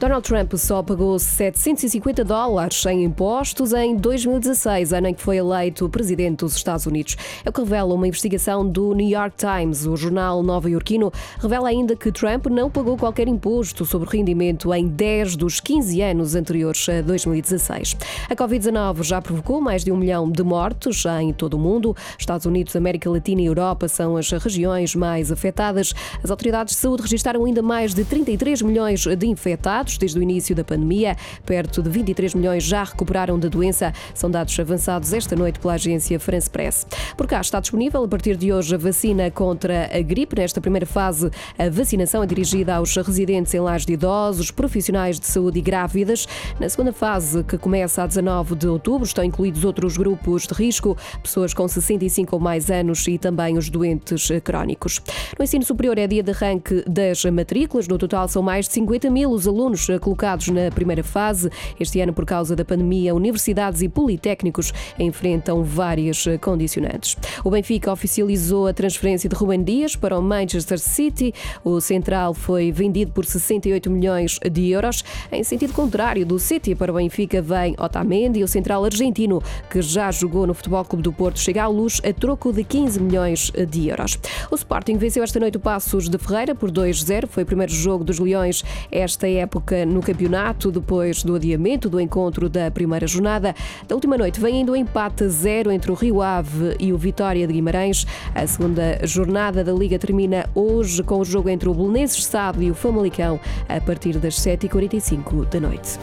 Donald Trump só pagou 750 dólares em impostos em 2016, ano em que foi eleito presidente dos Estados Unidos. É o que revela uma investigação do New York Times. O jornal nova-iorquino revela ainda que Trump não pagou qualquer imposto sobre rendimento em 10 dos 15 anos anteriores a 2016. A Covid-19 já provocou mais de um milhão de mortos em todo o mundo. Estados Unidos, América Latina e Europa são as regiões mais afetadas. As autoridades de saúde registaram ainda mais de 33 milhões de infectados desde o início da pandemia. Perto de 23 milhões já recuperaram da doença. São dados avançados esta noite pela agência France Press. Por cá está disponível a partir de hoje a vacina contra a gripe. Nesta primeira fase, a vacinação é dirigida aos residentes em lares de idosos, profissionais de saúde e grávidas. Na segunda fase, que começa a 19 de outubro, estão incluídos outros grupos de risco, pessoas com 65 ou mais anos e também os doentes crónicos. No ensino superior é dia de arranque das matrículas. No total, são mais de 50 mil os alunos colocados na primeira fase. Este ano, por causa da pandemia, universidades e politécnicos enfrentam várias condicionantes. O Benfica oficializou a transferência de Ruben Dias para o Manchester City. O central foi vendido por 68 milhões de euros. Em sentido contrário do City para o Benfica vem Otamendi, o central argentino que já jogou no Futebol Clube do Porto, chega à luz a troco de 15 milhões de euros. O Sporting venceu esta noite o Passos de Ferreira por 2-0. Foi o primeiro jogo dos Leões esta época no campeonato, depois do adiamento do encontro da primeira jornada. Da última noite vem ainda o empate zero entre o Rio Ave e o Vitória de Guimarães. A segunda jornada da Liga termina hoje com o jogo entre o Belenenses Sado e o Famalicão a partir das 7h45 da noite.